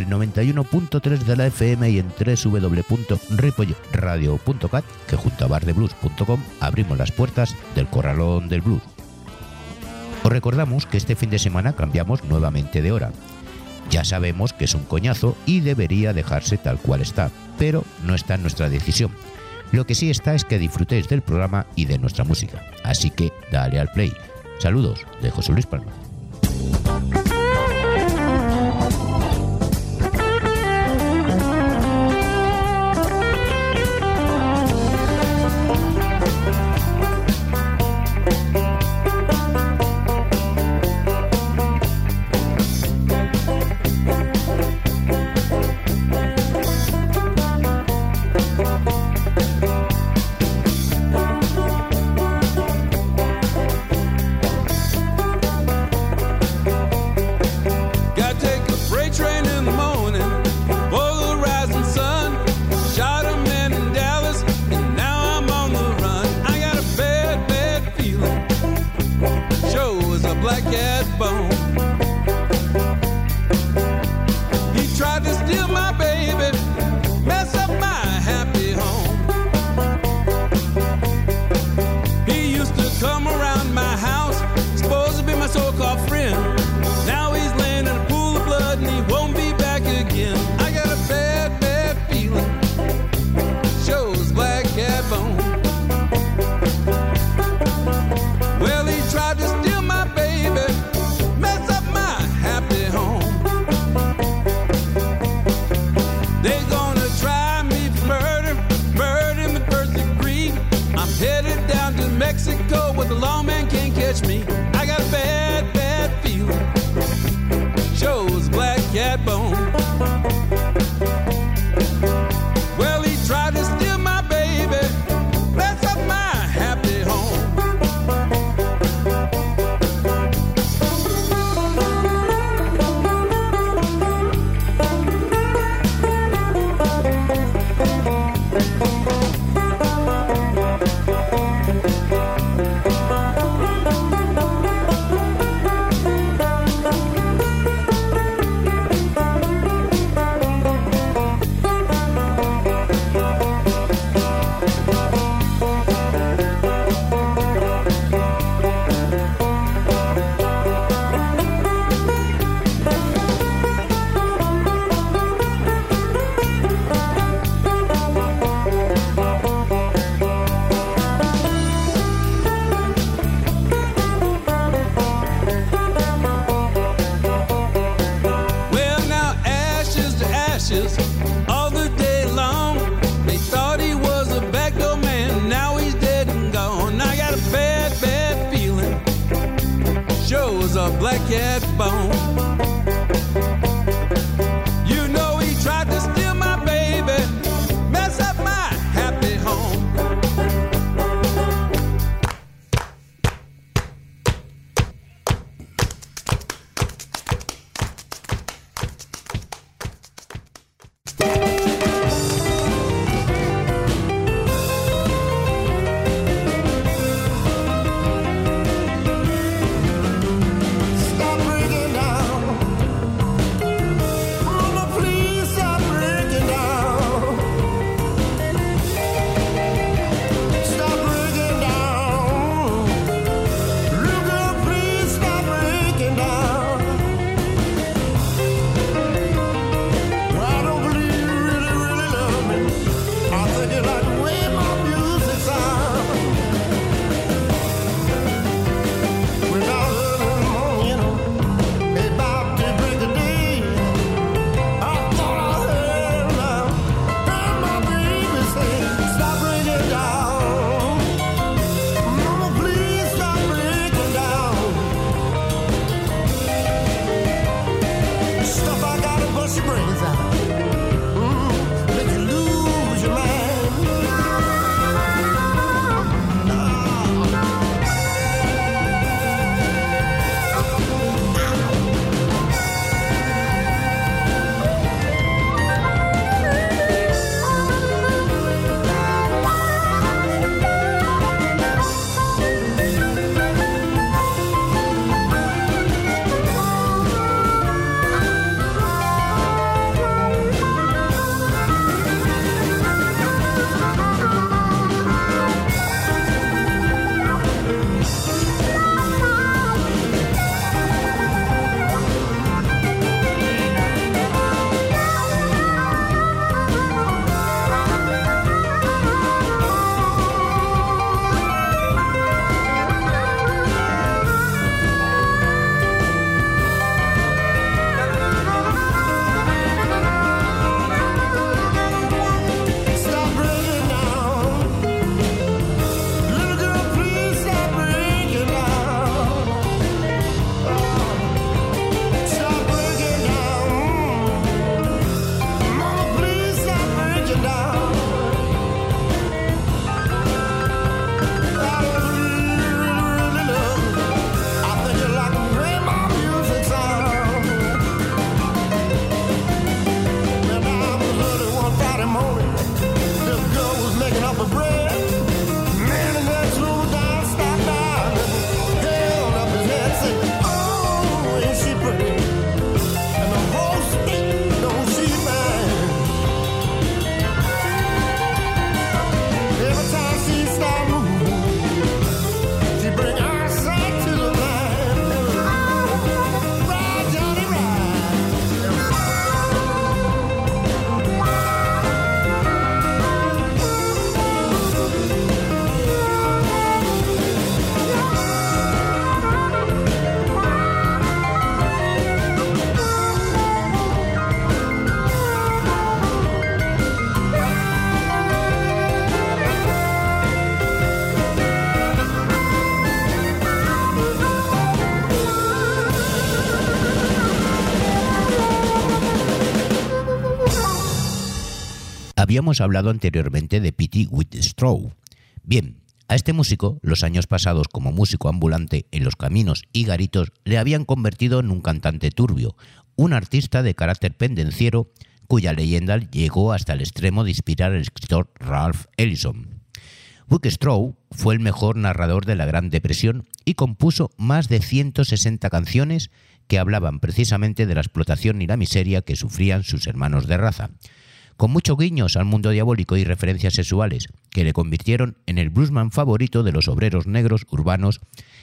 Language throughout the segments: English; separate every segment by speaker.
Speaker 1: El 91.3 de la FM y en www.ripoyradio.cat, que junto a bardeblues.com abrimos las puertas del Corralón del Blues. Os recordamos que este fin de semana cambiamos nuevamente de hora. Ya sabemos que es un coñazo y debería dejarse tal cual está, pero no está en nuestra decisión. Lo que sí está es que disfrutéis del programa y de nuestra música. Así que dale al play. Saludos de José Luis Palma. que é bom.
Speaker 2: Habíamos hablado anteriormente de Pity Whitstraw. Bien, a este músico, los años pasados como músico ambulante en los caminos y garitos le habían convertido en un cantante turbio, un artista de carácter pendenciero cuya leyenda llegó hasta el extremo de inspirar al escritor Ralph Ellison. Straw fue el mejor narrador de la Gran Depresión y compuso más de 160 canciones que hablaban precisamente de la explotación y la miseria que sufrían sus hermanos de raza, con muchos guiños al mundo diabólico y referencias sexuales, que le convirtieron en el bluesman favorito de los obreros negros urbanos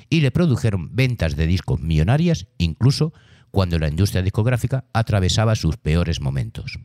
Speaker 2: y le produjeron ventas de discos millonarias incluso cuando la industria discográfica atravesaba sus peores momentos.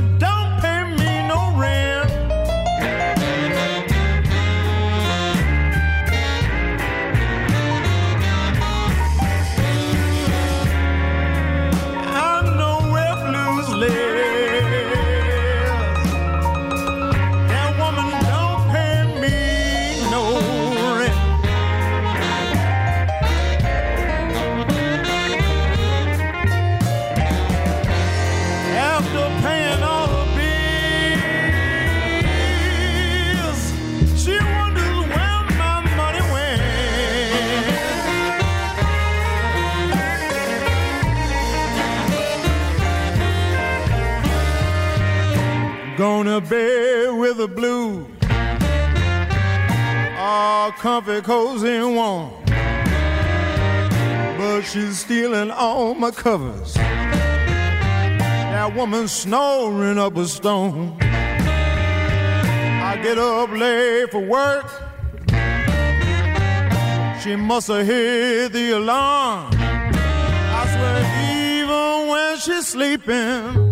Speaker 3: Don't comfy, cozy, and warm. But she's stealing all my covers. That woman snoring up a stone. I get up late for work. She must have hit the alarm. I swear, even when she's sleeping.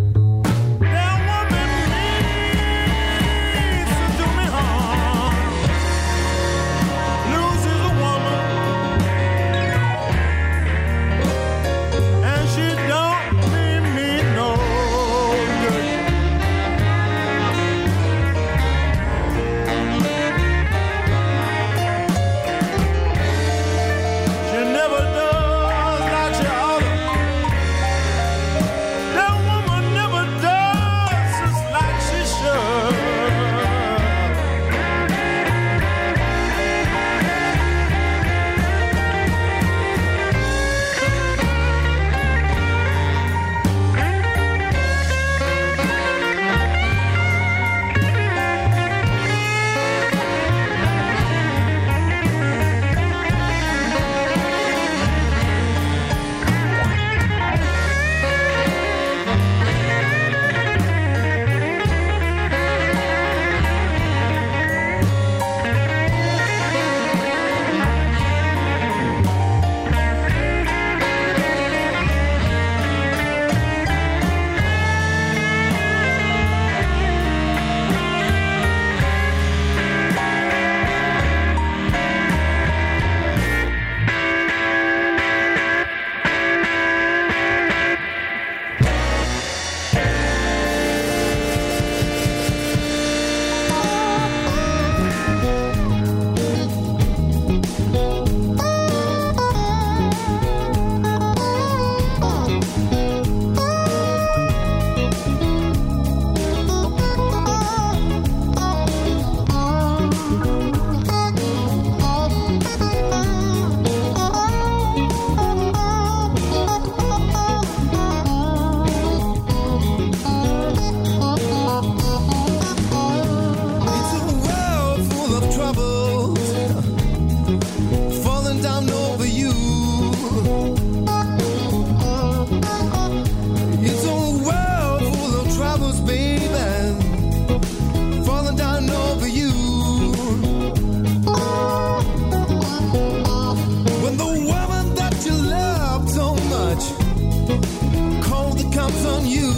Speaker 4: Cold that comes on you.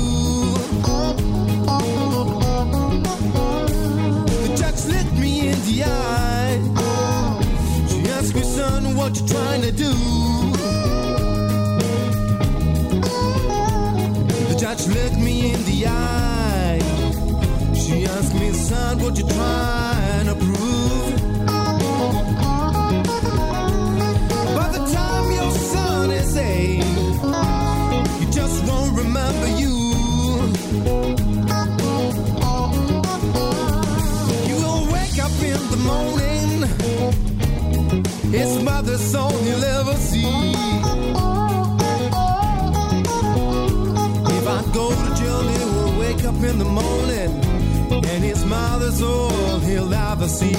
Speaker 4: The judge looked me in the eye. She asked me, son, what you trying to do? The judge looked me in the eye. She asked me, son, what you trying to prove? say and mother's all he'll ever see.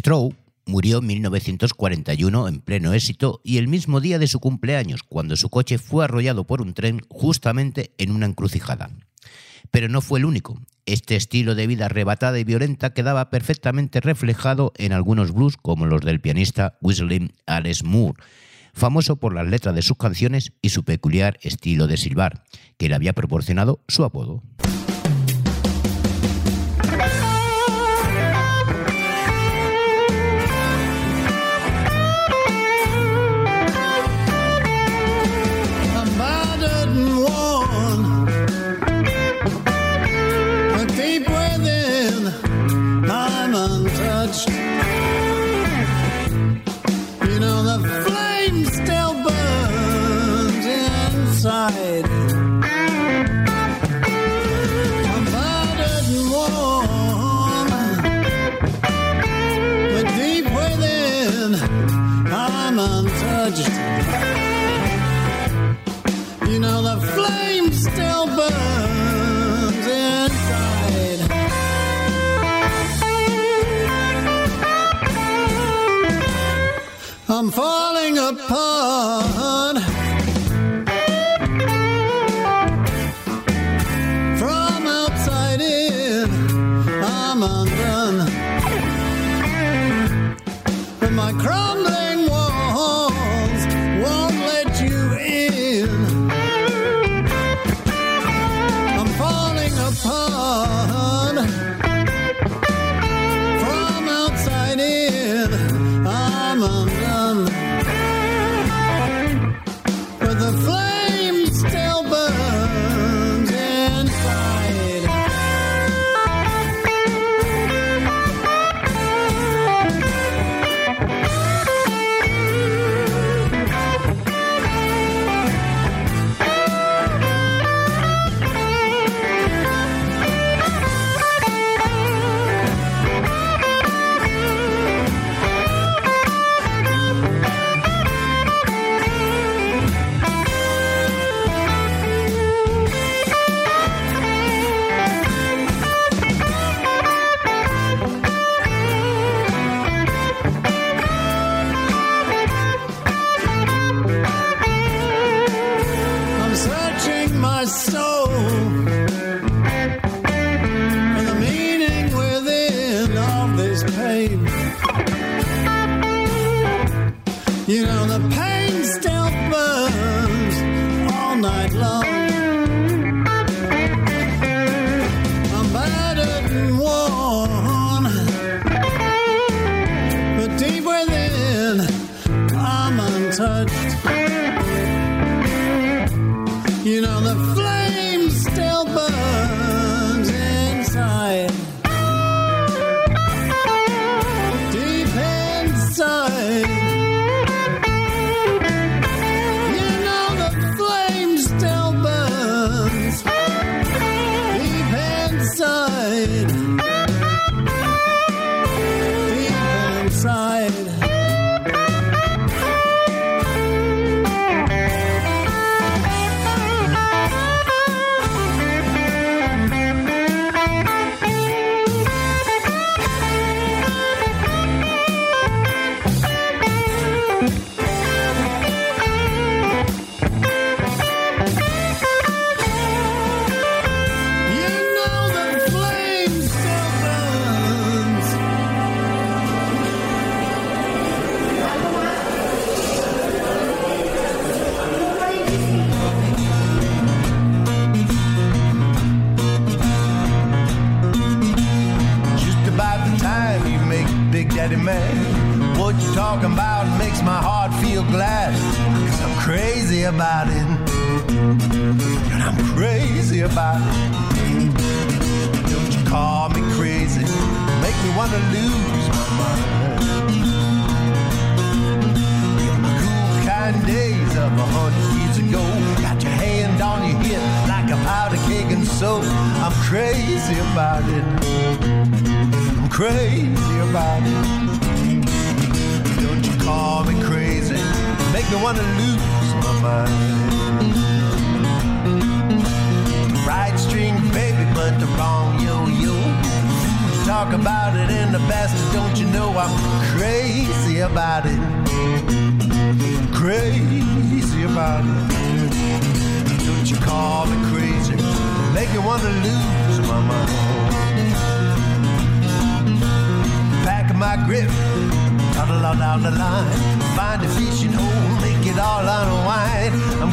Speaker 2: Stroh murió en 1941 en pleno éxito y el mismo día de su cumpleaños, cuando su coche fue arrollado por un tren justamente en una encrucijada. Pero no fue el único. Este estilo de vida arrebatada y violenta quedaba perfectamente reflejado en algunos blues como los del pianista Whistling Alice Moore, famoso por las letras de sus canciones y su peculiar estilo de silbar, que le había proporcionado su apodo.
Speaker 4: I'm falling apart.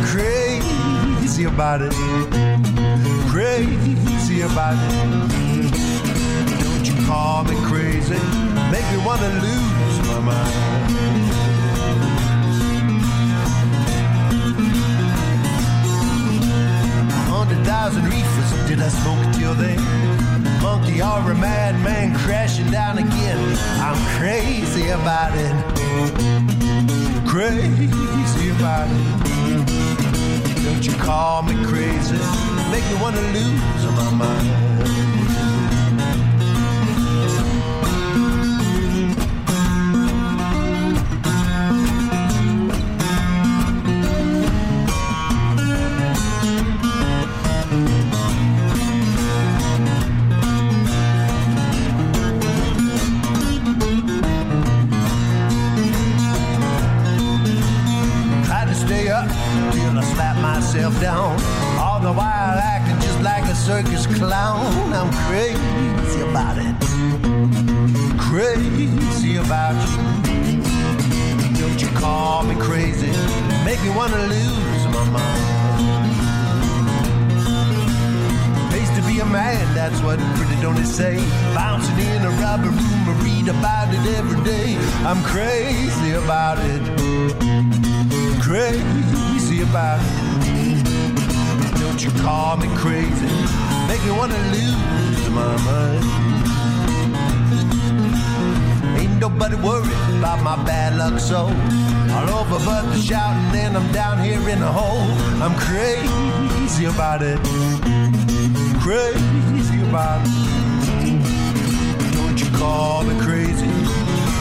Speaker 4: Crazy about it. Crazy about it. Don't you call me crazy. Make me want to lose my mind. hundred thousand reefers did I smoke till then? Monkey or a madman crashing
Speaker 5: down again. I'm crazy about it.
Speaker 6: Crazy about it. Don't you call me crazy, make me wanna lose my mind. I'm crazy about it, crazy about it. Don't you call me crazy, make me wanna lose my mind. Ain't nobody worried about my bad luck, so all over but the shouting, and I'm down here in a hole. I'm crazy about it, crazy about it. Don't you call me crazy,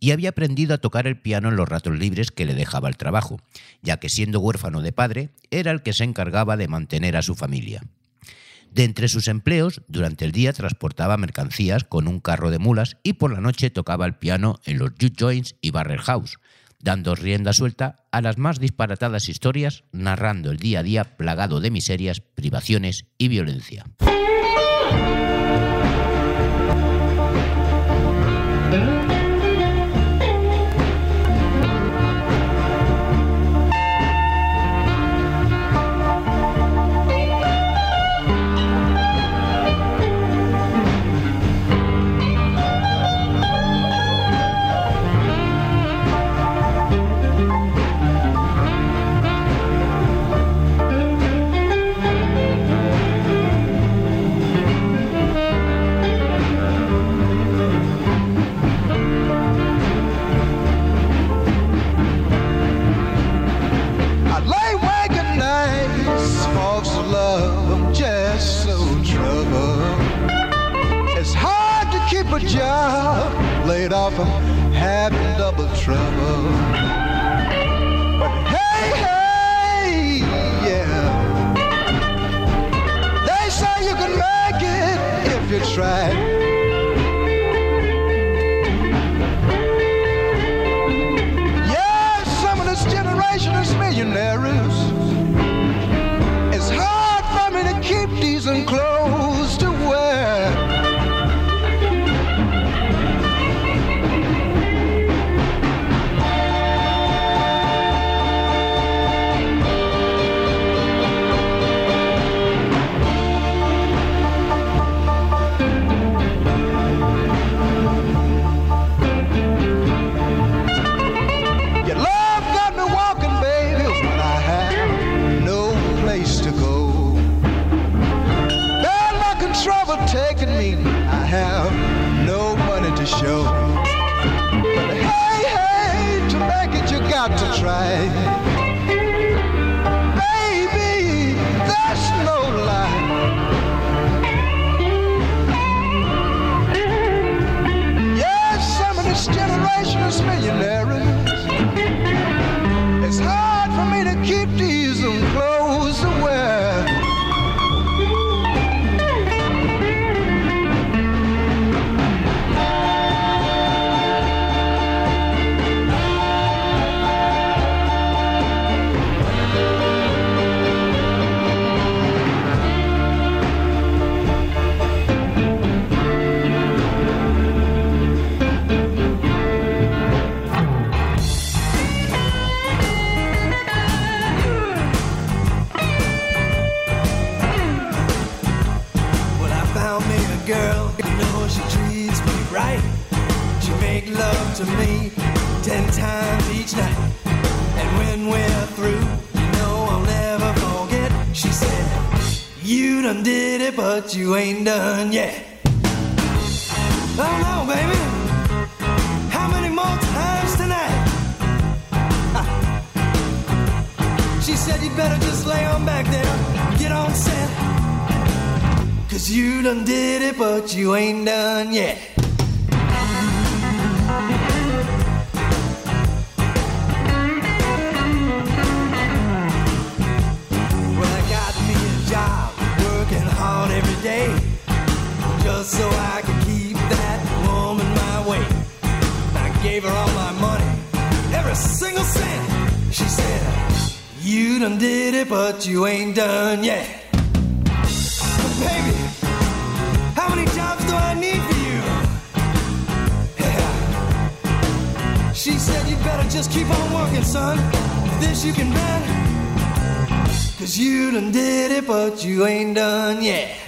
Speaker 2: y había aprendido a tocar el piano en los ratos libres que le dejaba el trabajo, ya que siendo huérfano de padre era el que se encargaba de mantener a su familia. De entre sus empleos, durante el día transportaba mercancías con un carro de mulas y por la noche tocaba el piano en los juke joints y barrel house, dando rienda suelta a las más disparatadas historias, narrando el día a día plagado de miserias, privaciones y violencia.
Speaker 6: Off, I'm having double trouble. To me
Speaker 7: ten times each night. And when we're through, you know I'll never forget. She said, You done did it, but you ain't done yet. Oh no, baby. How many more times tonight? She said you better just lay on back there, get on set. Cause you done did it, but you ain't done yet. single cent. She said, You done did it, but you ain't done yet. But baby, how many jobs do I need for you? Yeah. She said, You better just keep on working, son. This you can bet. Cause you done did it, but you ain't done yet.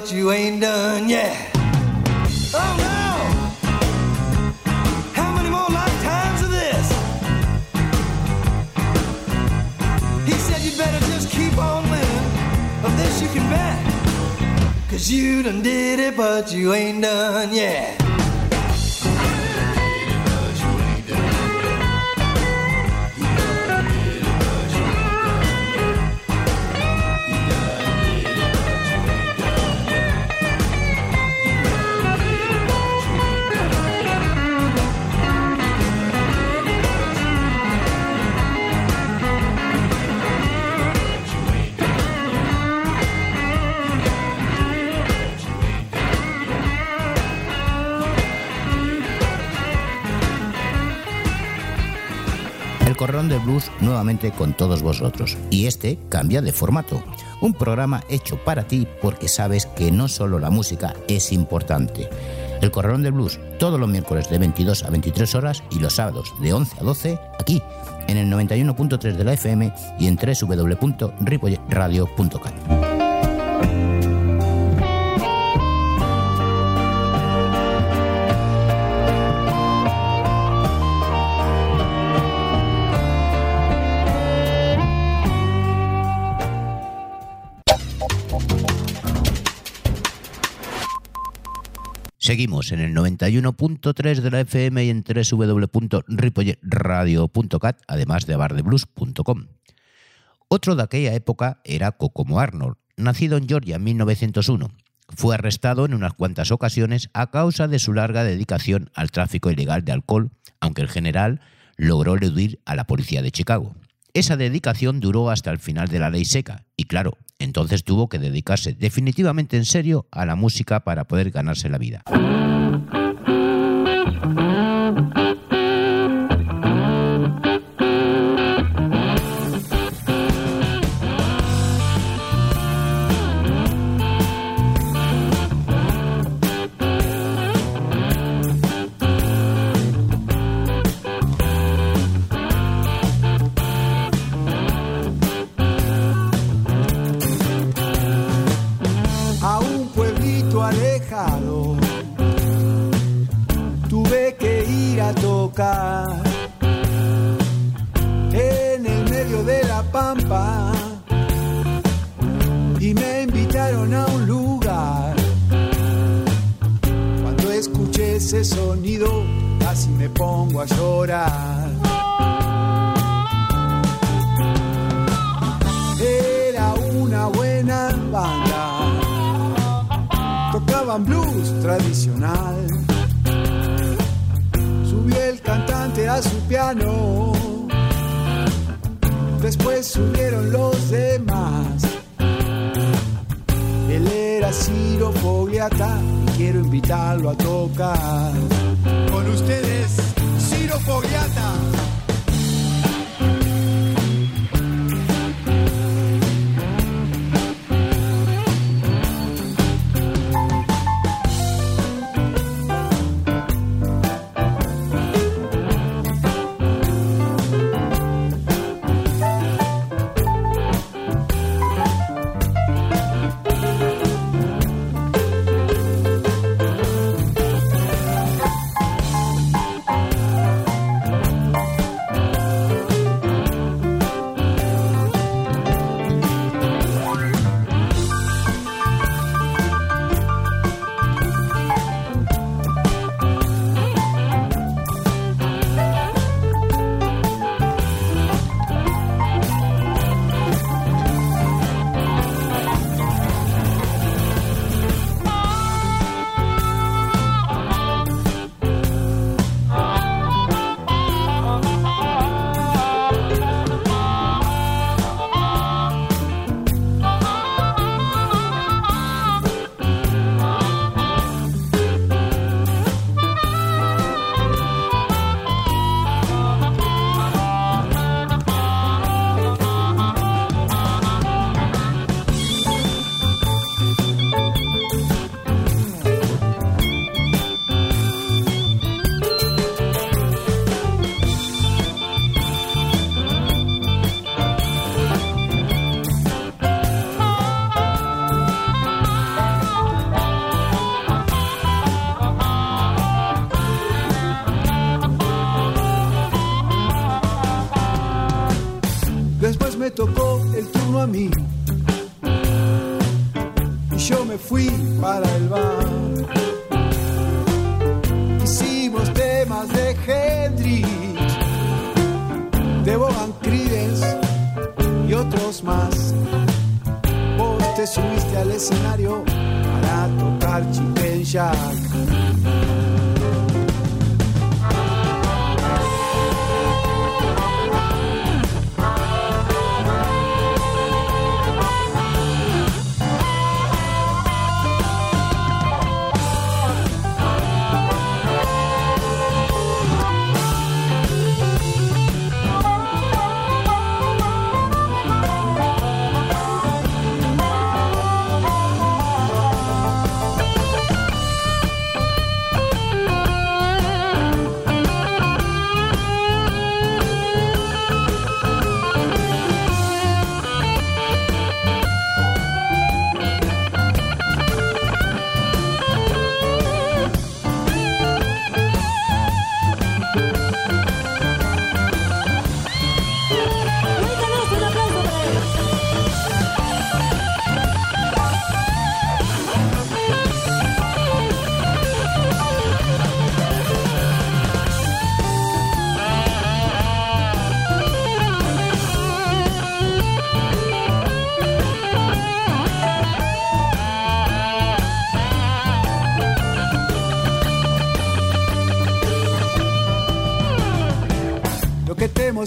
Speaker 7: But you ain't done yet. Oh no! How many more lifetimes of this? He said you better just keep on living. Of this you can bet. Cause you done did it, but you ain't
Speaker 2: Blues nuevamente con todos vosotros. Y este cambia de formato. Un programa hecho para ti porque sabes que no solo la música es importante. El Corralón del Blues todos los miércoles de 22 a 23 horas y los sábados de 11 a 12 aquí en el 91.3 de la FM y en www.ripolletradio.cat. Seguimos en el 91.3 de la FM y en www.ripolletradio.cat, además de bardeblues.com. Otro de aquella época era Kokomo Arnold, nacido en Georgia en 1901. Fue arrestado en unas cuantas ocasiones a causa de su larga dedicación al tráfico ilegal de alcohol, aunque el general logró eludir a la policía de Chicago. Esa dedicación duró hasta el final de la ley seca y claro, entonces tuvo que dedicarse definitivamente en serio a la música para poder ganarse la vida.
Speaker 8: Ese sonido, casi me pongo a llorar. Era una buena banda tocaban blues tradicional. Subió el cantante a su piano, después subieron los demás. Él era Ciro Fogliata quiero invitarlo a tocar. Con ustedes, Ciro Fogliata.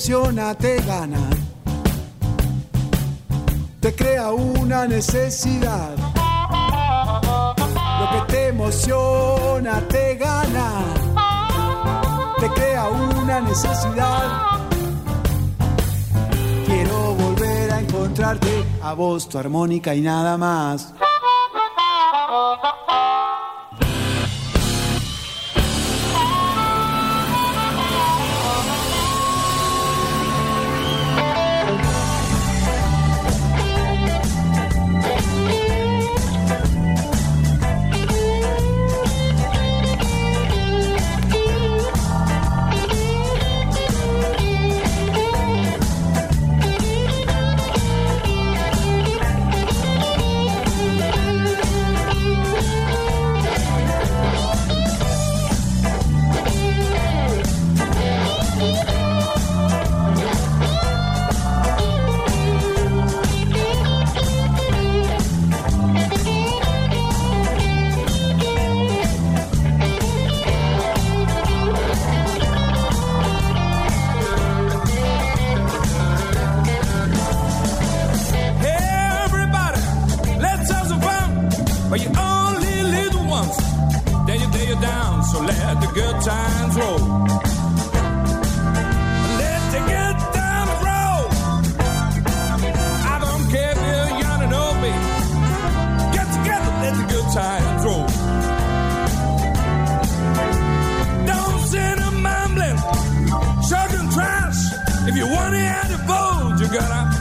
Speaker 8: Emociona te gana, te crea una necesidad. Lo que te emociona te gana, te crea una necesidad. Quiero volver a encontrarte, a vos tu armónica y nada más.
Speaker 9: times old. Don't sit a mumbling, chucking trash. If you want to add a bold, you gotta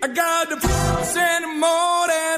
Speaker 9: I got the and more than done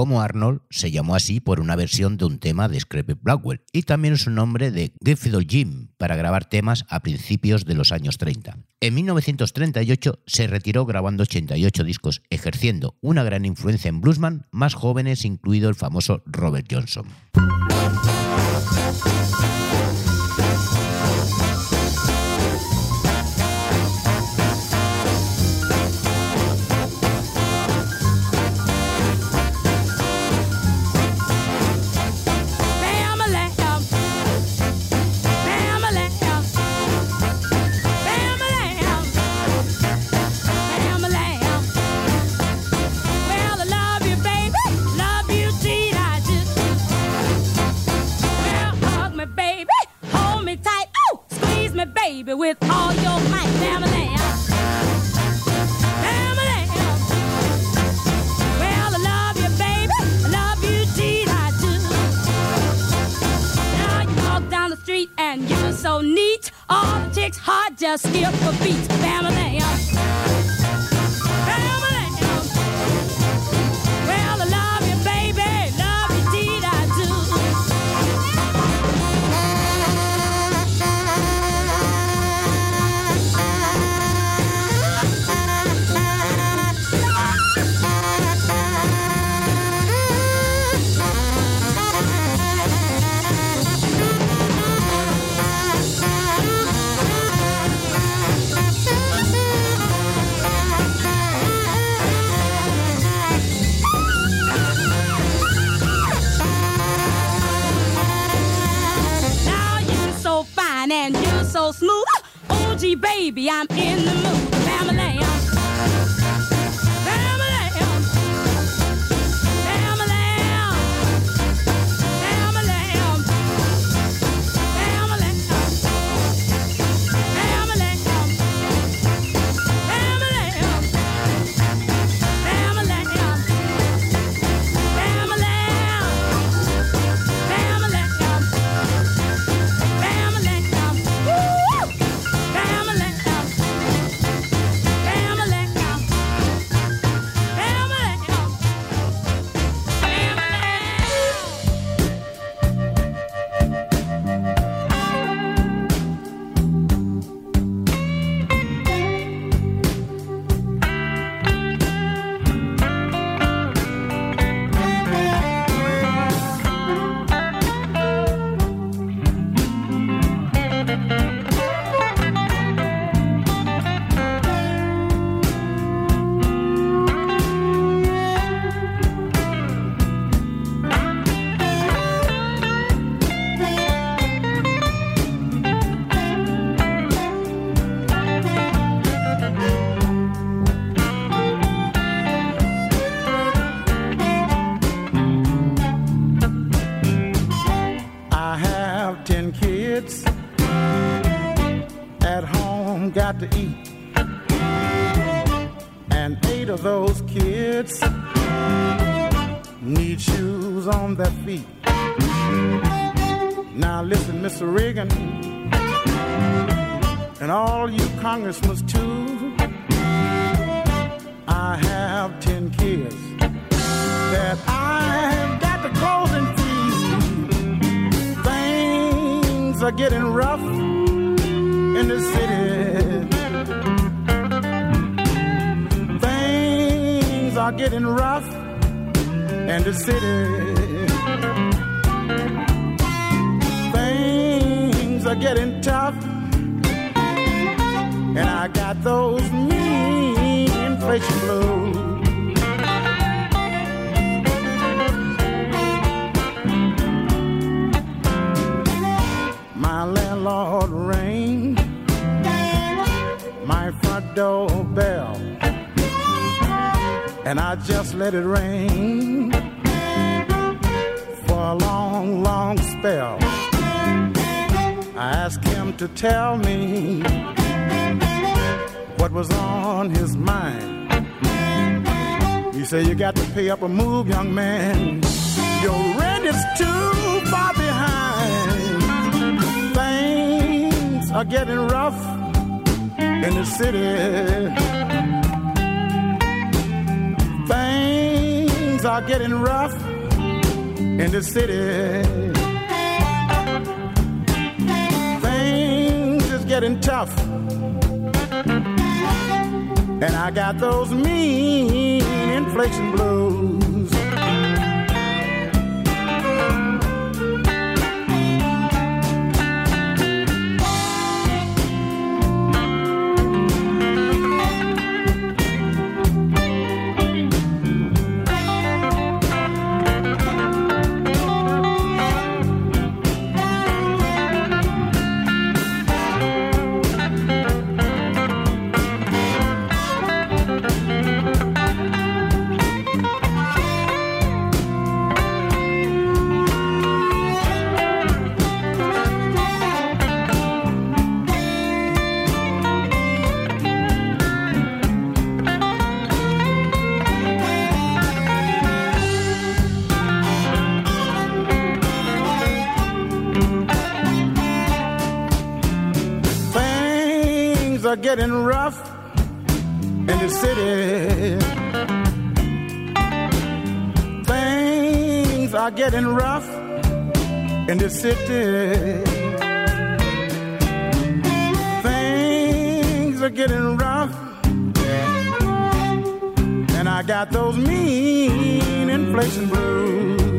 Speaker 10: como Arnold, se llamó así por una versión de un tema de Scrape Blackwell y también su nombre de Griffith Jim para grabar temas a principios de los años 30. En 1938 se retiró grabando 88 discos, ejerciendo una gran influencia en bluesman más jóvenes, incluido el famoso Robert Johnson.
Speaker 11: Getting tough. And I got those mean inflation blues. My landlord rang my front door bell, and I just let it ring for a long, long spell. I asked him to tell me what was on his mind. He said, You got to pay up or move, young man. Your rent is too far behind. Things are getting rough in the city. Things are getting rough in the city. Getting tough. And I got those mean inflation blues. Getting rough in the city. Things are getting rough in the city. Things are getting rough. And I got those mean inflation blues.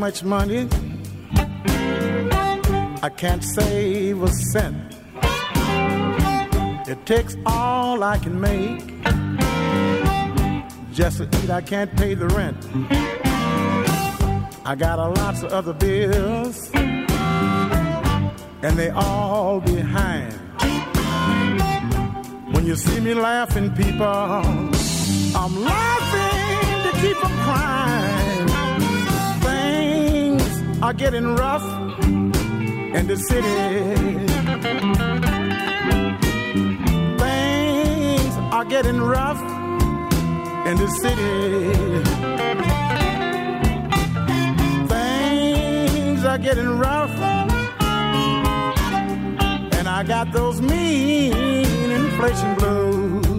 Speaker 11: Much money. I can't save a cent. It takes all I can make just to eat. I can't pay the rent. I got a lots of other bills, and they all behind. When you see me laughing, people, I'm laughing to keep from crying. Are getting rough in the city. Things are getting rough in the city. Things are getting rough. And I got those mean inflation blues.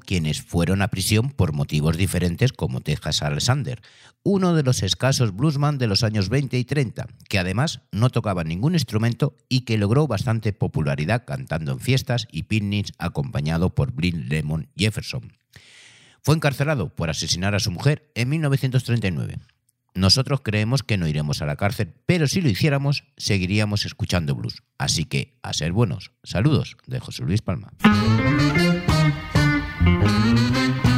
Speaker 2: Quienes fueron a prisión por motivos diferentes como Texas Alexander, uno de los escasos bluesman de los años 20 y 30, que además no tocaba ningún instrumento y que logró bastante popularidad cantando en fiestas y picnics acompañado por Blind Lemon Jefferson. Fue encarcelado por asesinar a su mujer en 1939. Nosotros creemos que no iremos a la cárcel, pero si lo hiciéramos, seguiríamos escuchando blues. Así que, a ser buenos. Saludos de José Luis Palma.
Speaker 12: Müzik